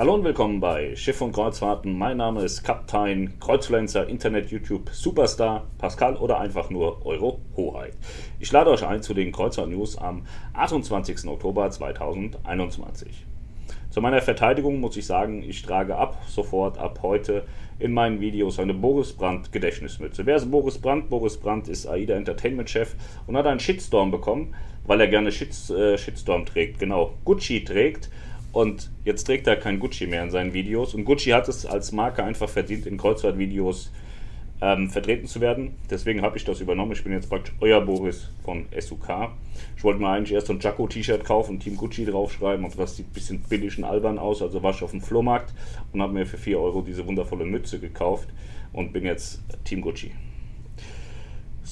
Hallo und willkommen bei Schiff und Kreuzfahrten. Mein Name ist Kaptein, Kreuzfluencer, Internet, YouTube, Superstar, Pascal oder einfach nur Euro Hoheit. Ich lade euch ein zu den Kreuzfahrt-News am 28. Oktober 2021. Zu meiner Verteidigung muss ich sagen, ich trage ab sofort, ab heute in meinen Videos eine Boris Brandt Gedächtnismütze. Wer ist Boris Brandt? Boris Brandt ist AIDA Entertainment Chef und hat einen Shitstorm bekommen, weil er gerne Shits, äh, Shitstorm trägt. Genau, Gucci trägt und jetzt trägt er kein Gucci mehr in seinen Videos. Und Gucci hat es als Marke einfach verdient, in Kreuzfahrt-Videos ähm, vertreten zu werden. Deswegen habe ich das übernommen. Ich bin jetzt praktisch euer Boris von SUK. Ich wollte mir eigentlich erst so ein Jacko-T-Shirt kaufen und Team Gucci draufschreiben, aber das sieht ein bisschen billig und albern aus. Also war ich auf dem Flohmarkt und habe mir für 4 Euro diese wundervolle Mütze gekauft und bin jetzt Team Gucci.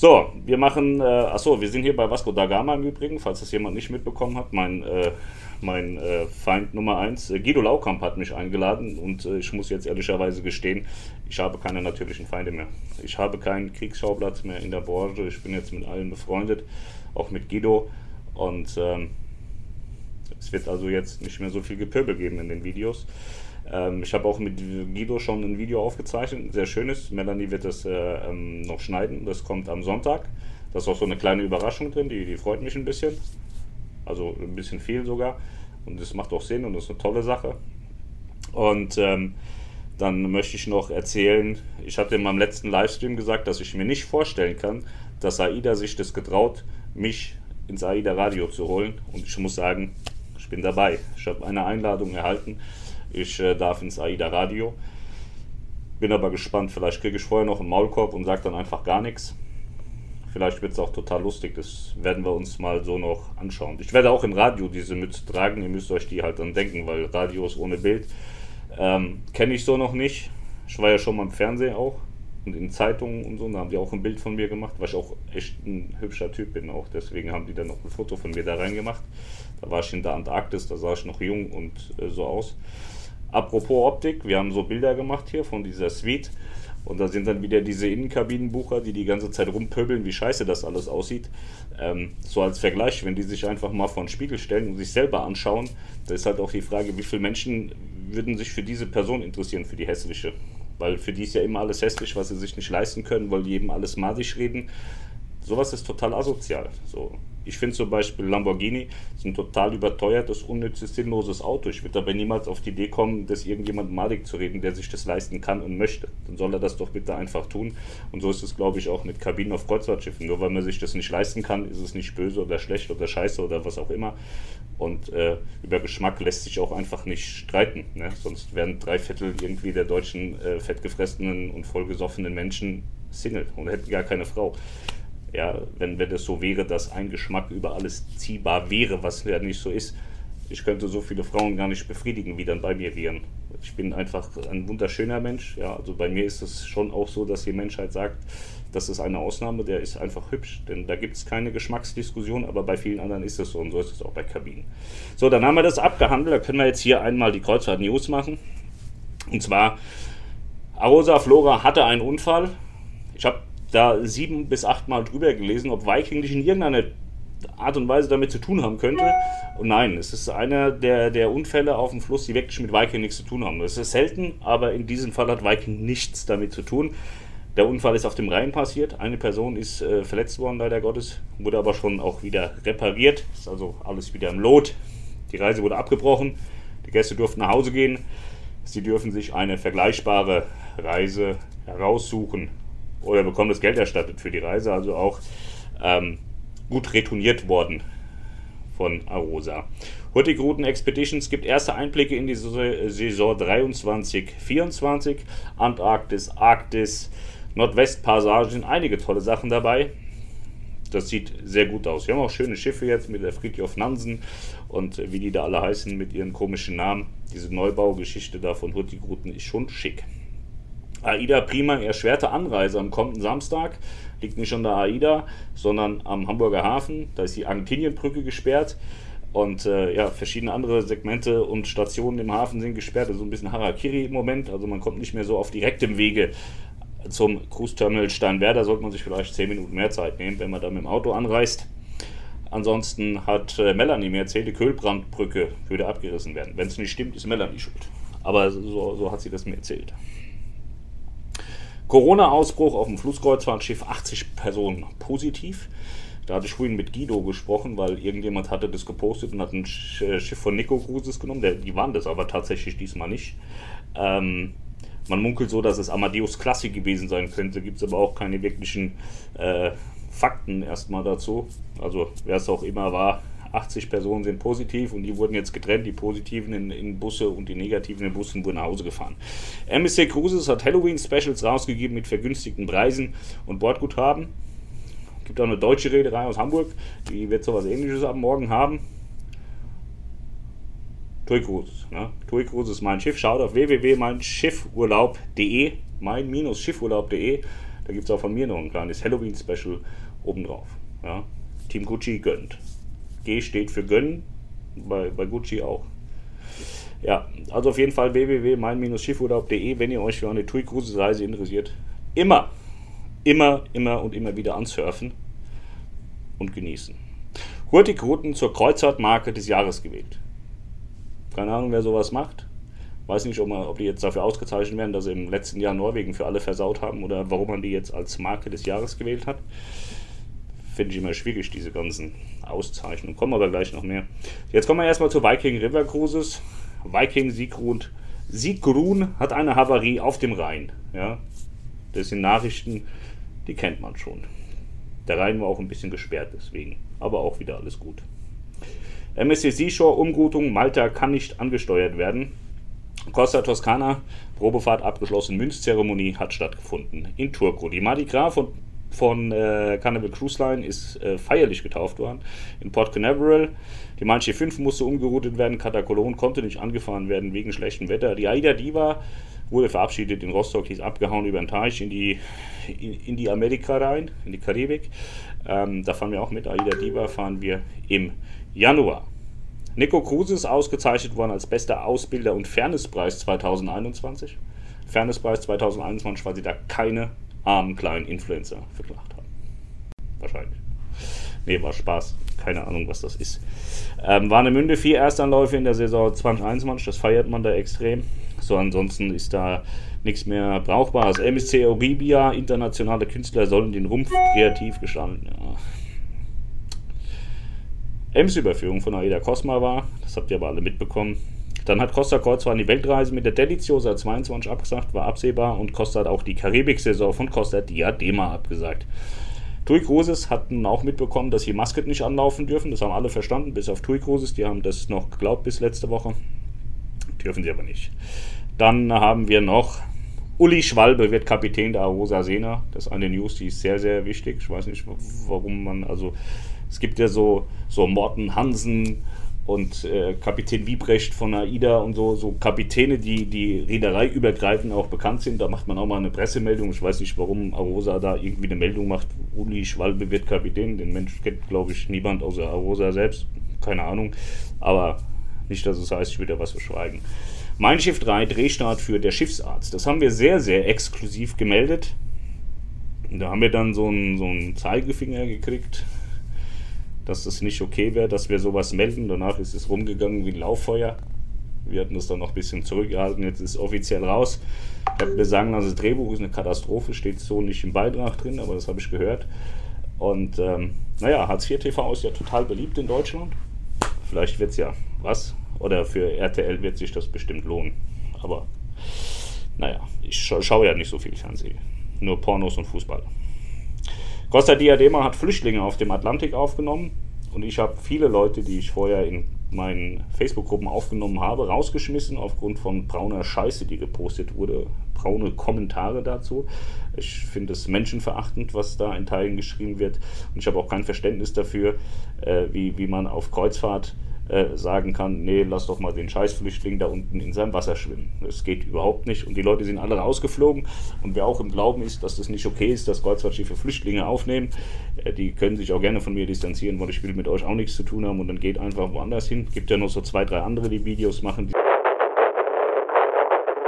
So, wir machen, äh, achso, wir sind hier bei Vasco da Gama im Übrigen, falls das jemand nicht mitbekommen hat. Mein äh, mein äh, Feind Nummer 1. Äh, Guido Laukamp hat mich eingeladen und äh, ich muss jetzt ehrlicherweise gestehen, ich habe keine natürlichen Feinde mehr. Ich habe keinen Kriegsschauplatz mehr in der Branche. Ich bin jetzt mit allen befreundet, auch mit Guido. Und ähm, es wird also jetzt nicht mehr so viel Gepöbel geben in den Videos. Ähm, ich habe auch mit Guido schon ein Video aufgezeichnet, sehr schönes. Melanie wird das äh, ähm, noch schneiden. Das kommt am Sonntag. Da ist auch so eine kleine Überraschung drin, die, die freut mich ein bisschen. Also ein bisschen viel sogar. Und das macht auch Sinn und das ist eine tolle Sache. Und ähm, dann möchte ich noch erzählen, ich hatte in meinem letzten Livestream gesagt, dass ich mir nicht vorstellen kann, dass AIDA sich das getraut, mich ins AIDA Radio zu holen. Und ich muss sagen, ich bin dabei. Ich habe eine Einladung erhalten. Ich äh, darf ins AIDA Radio. Bin aber gespannt. Vielleicht kriege ich vorher noch einen Maulkorb und sage dann einfach gar nichts. Vielleicht wird es auch total lustig. Das werden wir uns mal so noch anschauen. Ich werde auch im Radio diese Mütze tragen. Ihr müsst euch die halt dann denken, weil Radios ohne Bild ähm, kenne ich so noch nicht. Ich war ja schon mal im Fernsehen auch und in Zeitungen und so. Da haben die auch ein Bild von mir gemacht, weil ich auch echt ein hübscher Typ bin auch. Deswegen haben die dann noch ein Foto von mir da reingemacht. Da war ich in der Antarktis, da sah ich noch jung und äh, so aus. Apropos Optik, wir haben so Bilder gemacht hier von dieser Suite. Und da sind dann wieder diese Innenkabinenbucher, die die ganze Zeit rumpöbeln, wie scheiße das alles aussieht. Ähm, so als Vergleich, wenn die sich einfach mal vor den Spiegel stellen und sich selber anschauen, da ist halt auch die Frage, wie viele Menschen würden sich für diese Person interessieren, für die hässliche. Weil für die ist ja immer alles hässlich, was sie sich nicht leisten können, weil die eben alles madig reden. Sowas ist total asozial. So. Ich finde zum Beispiel Lamborghini ein total überteuertes, unnützes, sinnloses Auto. Ich würde dabei niemals auf die Idee kommen, dass irgendjemand malig zu reden, der sich das leisten kann und möchte. Dann soll er das doch bitte einfach tun. Und so ist es, glaube ich, auch mit Kabinen auf Kreuzfahrtschiffen. Nur weil man sich das nicht leisten kann, ist es nicht böse oder schlecht oder scheiße oder was auch immer. Und äh, über Geschmack lässt sich auch einfach nicht streiten. Ne? Sonst wären drei Viertel irgendwie der deutschen äh, fettgefressenen und vollgesoffenen Menschen Single und hätten gar keine Frau. Ja, wenn, wenn das so wäre, dass ein Geschmack über alles ziehbar wäre, was ja nicht so ist. Ich könnte so viele Frauen gar nicht befriedigen, wie dann bei mir wären. Ich bin einfach ein wunderschöner Mensch. Ja, also bei mir ist es schon auch so, dass die Menschheit sagt, das ist eine Ausnahme, der ist einfach hübsch. Denn da gibt es keine Geschmacksdiskussion, aber bei vielen anderen ist es so und so ist es auch bei Kabinen. So, dann haben wir das abgehandelt. Da können wir jetzt hier einmal die Kreuzfahrt News machen. Und zwar, Arosa Flora hatte einen Unfall. Ich habe da sieben bis acht Mal drüber gelesen, ob Viking nicht in irgendeiner Art und Weise damit zu tun haben könnte. Und nein, es ist einer der, der Unfälle auf dem Fluss, die wirklich mit Viking nichts zu tun haben. Das ist selten, aber in diesem Fall hat Viking nichts damit zu tun. Der Unfall ist auf dem Rhein passiert. Eine Person ist äh, verletzt worden, leider Gottes, wurde aber schon auch wieder repariert. Ist also alles wieder im Lot. Die Reise wurde abgebrochen. Die Gäste durften nach Hause gehen. Sie dürfen sich eine vergleichbare Reise heraussuchen oder bekommen das Geld erstattet für die Reise, also auch ähm, gut retourniert worden von Arosa. Hurtigruten Expeditions gibt erste Einblicke in die Saison 23-24. Antarktis, Arktis, Nordwestpassage sind einige tolle Sachen dabei. Das sieht sehr gut aus. Wir haben auch schöne Schiffe jetzt mit der Fridtjof Nansen und wie die da alle heißen mit ihren komischen Namen. Diese Neubaugeschichte da von Hurtigruten ist schon schick. AIDA Prima erschwerte Anreise am kommenden Samstag. Liegt nicht an der AIDA, sondern am Hamburger Hafen. Da ist die Argentinienbrücke gesperrt. Und äh, ja, verschiedene andere Segmente und Stationen im Hafen sind gesperrt. Also ein bisschen Harakiri im Moment. Also man kommt nicht mehr so auf direktem Wege zum Cruise Terminal Steinwerder. Sollte man sich vielleicht 10 Minuten mehr Zeit nehmen, wenn man da mit dem Auto anreist. Ansonsten hat äh, Melanie mir erzählt, die Kölbrandbrücke würde abgerissen werden. Wenn es nicht stimmt, ist Melanie schuld. Aber so, so hat sie das mir erzählt. Corona-Ausbruch auf dem Flusskreuzfahrtschiff, 80 Personen positiv. Da hatte ich vorhin mit Guido gesprochen, weil irgendjemand hatte das gepostet und hat ein äh, Schiff von Nico Cruises genommen. Die waren das aber tatsächlich diesmal nicht. Ähm, man munkelt so, dass es Amadeus Classic gewesen sein könnte. Gibt es aber auch keine wirklichen äh, Fakten erstmal dazu. Also wer es auch immer war, 80 Personen sind positiv und die wurden jetzt getrennt. Die positiven in, in Busse und die negativen in Bussen wurden nach Hause gefahren. MSC Cruises hat Halloween-Specials rausgegeben mit vergünstigten Preisen und Bordguthaben. Gibt auch eine deutsche Reederei aus Hamburg, die wird sowas ähnliches ab morgen haben. TUI Cruises. Ne? TUI Cruises ist mein Schiff. Schaut auf www.meinschiffurlaub.de, mein-schiffurlaub.de. Da gibt es auch von mir noch ein kleines Halloween-Special obendrauf. Ja? Team Gucci gönnt. G steht für gönnen, bei, bei Gucci auch. Ja, also auf jeden Fall www.mein-schiffurlaub.de, wenn ihr euch für eine TUI Cruises Reise interessiert. Immer immer, immer und immer wieder ansurfen und genießen. Hurtig Routen zur Kreuzfahrtmarke des Jahres gewählt. Keine Ahnung, wer sowas macht. Weiß nicht, ob, man, ob die jetzt dafür ausgezeichnet werden, dass sie im letzten Jahr Norwegen für alle versaut haben oder warum man die jetzt als Marke des Jahres gewählt hat. Finde ich immer schwierig, diese ganzen Auszeichnungen. Kommen aber gleich noch mehr. Jetzt kommen wir erstmal zu Viking River Cruises. Viking Sigrun, Sigrun hat eine Havarie auf dem Rhein. Ja, das sind Nachrichten, die kennt man schon. Der Rhein war auch ein bisschen gesperrt deswegen, aber auch wieder alles gut. MSC Seashore Umgutung Malta kann nicht angesteuert werden. Costa Toscana Probefahrt abgeschlossen, Münzzeremonie hat stattgefunden in Turku. Die Mardi Gras von, von äh, Carnival Cruise Line ist äh, feierlich getauft worden in Port Canaveral. Die Manche 5 musste umgeroutet werden, Katakolon konnte nicht angefahren werden wegen schlechtem Wetter. Die Aida Diva wurde verabschiedet in Rostock, die ist abgehauen über den Teich in die, in, in die Amerika rein, in die Karibik. Ähm, da fahren wir auch mit. Aida Diva fahren wir im Januar. Nico Kruse ist ausgezeichnet worden als bester Ausbilder und Fairnesspreis 2021. Fairnesspreis 2021, weil sie da keine armen kleinen Influencer verklagt haben. Wahrscheinlich. Nee, war Spaß. Keine Ahnung, was das ist. Ähm, Warnemünde, vier Erstanläufe in der Saison 2021. Das feiert man da extrem. So, ansonsten ist da nichts mehr Brauchbares. MSC Oribia, internationale Künstler sollen den Rumpf kreativ gestalten. Ja. Ems-Überführung von Aida Cosma war, das habt ihr aber alle mitbekommen. Dann hat Costa Kreuzfahrt die Weltreise mit der Deliciosa 22 abgesagt, war absehbar und Costa hat auch die Karibik-Saison von Costa Diadema abgesagt. TUI Cruises hat nun auch mitbekommen, dass sie Musket nicht anlaufen dürfen. Das haben alle verstanden, bis auf TUI Cruises. Die haben das noch geglaubt bis letzte Woche. Dürfen sie aber nicht. Dann haben wir noch Uli Schwalbe wird Kapitän der Arosa Sena. Das ist eine News, die ist sehr, sehr wichtig. Ich weiß nicht, warum man, also es gibt ja so, so Morten Hansen und äh, Kapitän Wiebrecht von AIDA und so, so Kapitäne, die, die Reederei übergreifend auch bekannt sind. Da macht man auch mal eine Pressemeldung. Ich weiß nicht, warum Arosa da irgendwie eine Meldung macht. Uli Schwalbe wird Kapitän. Den Mensch kennt, glaube ich, niemand außer Arosa selbst. Keine Ahnung. Aber nicht, dass es heißt, ich würde ja was verschweigen. Mein Schiff 3, Drehstart für der Schiffsarzt. Das haben wir sehr, sehr exklusiv gemeldet. Da haben wir dann so einen, so einen Zeigefinger gekriegt, dass das nicht okay wäre, dass wir sowas melden. Danach ist es rumgegangen wie ein Lauffeuer. Wir hatten das dann noch ein bisschen zurückgehalten. Jetzt ist es offiziell raus. Ich habe mir sagen lassen, das Drehbuch ist eine Katastrophe, steht so nicht im Beitrag drin, aber das habe ich gehört. Und ähm, naja, Hartz IV TV ist ja total beliebt in Deutschland. Vielleicht wird es ja was. Oder für RTL wird sich das bestimmt lohnen. Aber naja, ich scha schaue ja nicht so viel Fernsehen. Nur Pornos und Fußball. Costa Diadema hat Flüchtlinge auf dem Atlantik aufgenommen. Und ich habe viele Leute, die ich vorher in meinen Facebook-Gruppen aufgenommen habe, rausgeschmissen aufgrund von brauner Scheiße, die gepostet wurde. Braune Kommentare dazu. Ich finde es menschenverachtend, was da in Teilen geschrieben wird. Und ich habe auch kein Verständnis dafür, äh, wie, wie man auf Kreuzfahrt äh, sagen kann, nee, lass doch mal den Scheißflüchtling da unten in seinem Wasser schwimmen. Das geht überhaupt nicht. Und die Leute sind alle rausgeflogen. Und wer auch im Glauben ist, dass das nicht okay ist, dass Kreuzfahrtschiffe Flüchtlinge aufnehmen, äh, die können sich auch gerne von mir distanzieren, weil ich will mit euch auch nichts zu tun haben und dann geht einfach woanders hin. Gibt ja noch so zwei, drei andere, die Videos machen. Die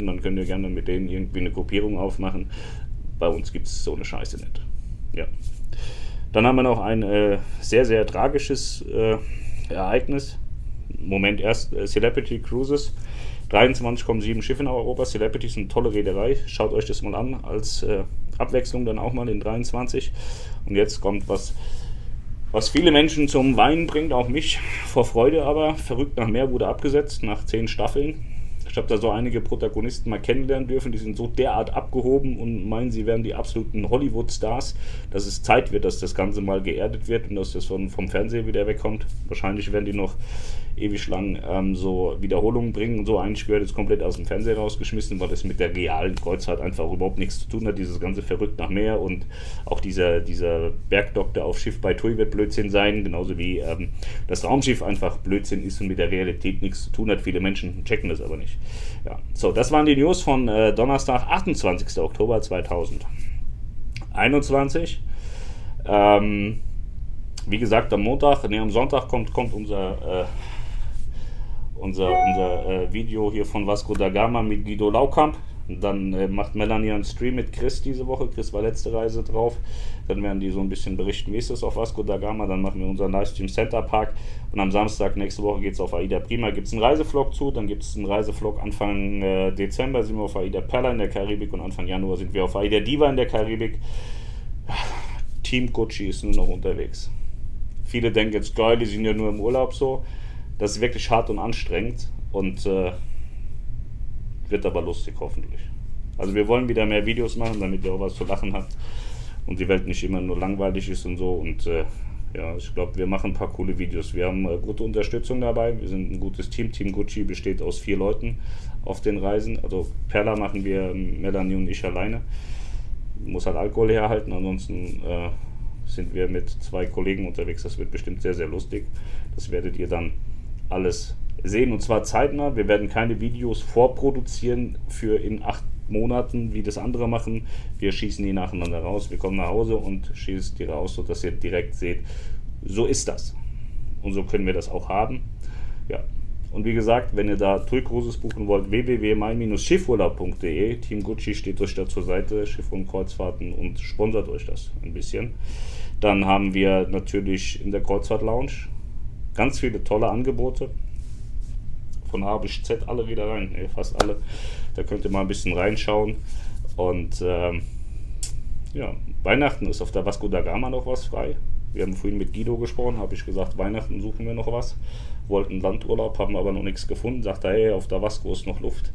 und dann könnt ihr gerne mit denen irgendwie eine Gruppierung aufmachen. Bei uns gibt es so eine Scheiße nicht. Ja. Dann haben wir noch ein äh, sehr, sehr tragisches äh, Ereignis Moment erst äh, Celebrity Cruises. 23,7 Schiffe in Europa. Celebrity ist eine tolle Reederei. Schaut euch das mal an als äh, Abwechslung dann auch mal in 23. Und jetzt kommt was, was viele Menschen zum Weinen bringt, auch mich vor Freude, aber verrückt nach mehr wurde abgesetzt nach zehn Staffeln. Ich habe da so einige Protagonisten mal kennenlernen dürfen, die sind so derart abgehoben und meinen, sie wären die absoluten Hollywood-Stars, dass es Zeit wird, dass das Ganze mal geerdet wird und dass das vom Fernsehen wieder wegkommt. Wahrscheinlich werden die noch ewig lang ähm, so Wiederholungen bringen und so. Eigentlich gehört jetzt komplett aus dem Fernseher rausgeschmissen, weil das mit der realen Kreuzfahrt einfach überhaupt nichts zu tun hat. Dieses ganze verrückt nach Meer und auch dieser, dieser Bergdoktor auf Schiff bei Tui wird Blödsinn sein, genauso wie ähm, das Raumschiff einfach Blödsinn ist und mit der Realität nichts zu tun hat. Viele Menschen checken das aber nicht. Ja, so, das waren die News von äh, Donnerstag, 28. Oktober 2021. Ähm, wie gesagt, am Montag, nee, am Sonntag kommt, kommt unser, äh, unser, unser äh, Video hier von Vasco da Gama mit Guido Laukamp. Dann äh, macht Melanie einen Stream mit Chris diese Woche. Chris war letzte Reise drauf. Dann werden die so ein bisschen berichten, wie ist es auf Vasco da Gama. Dann machen wir unseren Livestream Center Park. Und am Samstag nächste Woche geht es auf Aida Prima. Gibt es einen Reisevlog zu. Dann gibt es einen Reisevlog Anfang äh, Dezember sind wir auf Aida Perla in der Karibik. Und Anfang Januar sind wir auf Aida Diva in der Karibik. Team Gucci ist nur noch unterwegs. Viele denken jetzt, geil, die sind ja nur im Urlaub so. Das ist wirklich hart und anstrengend. Und äh, wird aber lustig, hoffentlich. Also wir wollen wieder mehr Videos machen, damit ihr auch was zu lachen habt und die Welt nicht immer nur langweilig ist und so. Und äh, ja, ich glaube, wir machen ein paar coole Videos. Wir haben äh, gute Unterstützung dabei. Wir sind ein gutes Team. Team Gucci besteht aus vier Leuten auf den Reisen. Also Perla machen wir Melanie und ich alleine. Muss halt Alkohol herhalten, ansonsten äh, sind wir mit zwei Kollegen unterwegs. Das wird bestimmt sehr, sehr lustig. Das werdet ihr dann alles sehen und zwar zeitnah. Wir werden keine Videos vorproduzieren für in acht Monaten, wie das andere machen. Wir schießen die nacheinander raus. Wir kommen nach Hause und schießen die raus, sodass ihr direkt seht, so ist das. Und so können wir das auch haben. Ja. Und wie gesagt, wenn ihr da Cruises buchen wollt, www.mein-schiffurlaub.de. Team Gucci steht euch da zur Seite, Schiff und Kreuzfahrten und sponsert euch das ein bisschen. Dann haben wir natürlich in der Kreuzfahrt Lounge ganz viele tolle Angebote von A bis Z alle wieder rein, nee, fast alle. Da könnt ihr mal ein bisschen reinschauen. Und ähm, ja, Weihnachten ist auf der Vasco da Gama noch was frei. Wir haben vorhin mit Guido gesprochen, habe ich gesagt, Weihnachten suchen wir noch was. Wollten Landurlaub, haben aber noch nichts gefunden. Sagt er, hey, auf der Vasco ist noch Luft.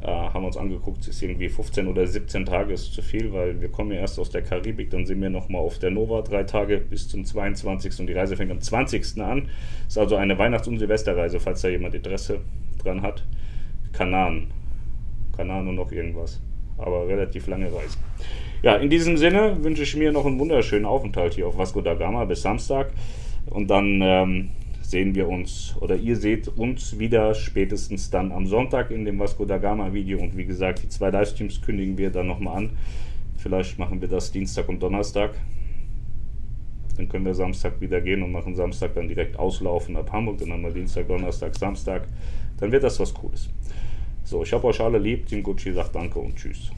Äh, haben uns angeguckt, ist irgendwie 15 oder 17 Tage ist zu viel, weil wir kommen ja erst aus der Karibik, dann sind wir nochmal auf der Nova drei Tage bis zum 22. und die Reise fängt am 20. an. Ist also eine Weihnachts- und Silvesterreise, falls da jemand Interesse dran hat. Kanaren. Kanaren und noch irgendwas. Aber relativ lange Reise. Ja, in diesem Sinne wünsche ich mir noch einen wunderschönen Aufenthalt hier auf Vasco da Gama bis Samstag. Und dann ähm, sehen wir uns oder ihr seht uns wieder spätestens dann am Sonntag in dem Vasco da Gama Video. Und wie gesagt, die zwei Livestreams kündigen wir dann nochmal an. Vielleicht machen wir das Dienstag und Donnerstag. Dann können wir Samstag wieder gehen und machen Samstag dann direkt auslaufen ab Hamburg. Dann haben wir Dienstag, Donnerstag, Samstag. Dann wird das was Cooles. So, ich habe euch alle lieb. Team Gucci sagt Danke und Tschüss.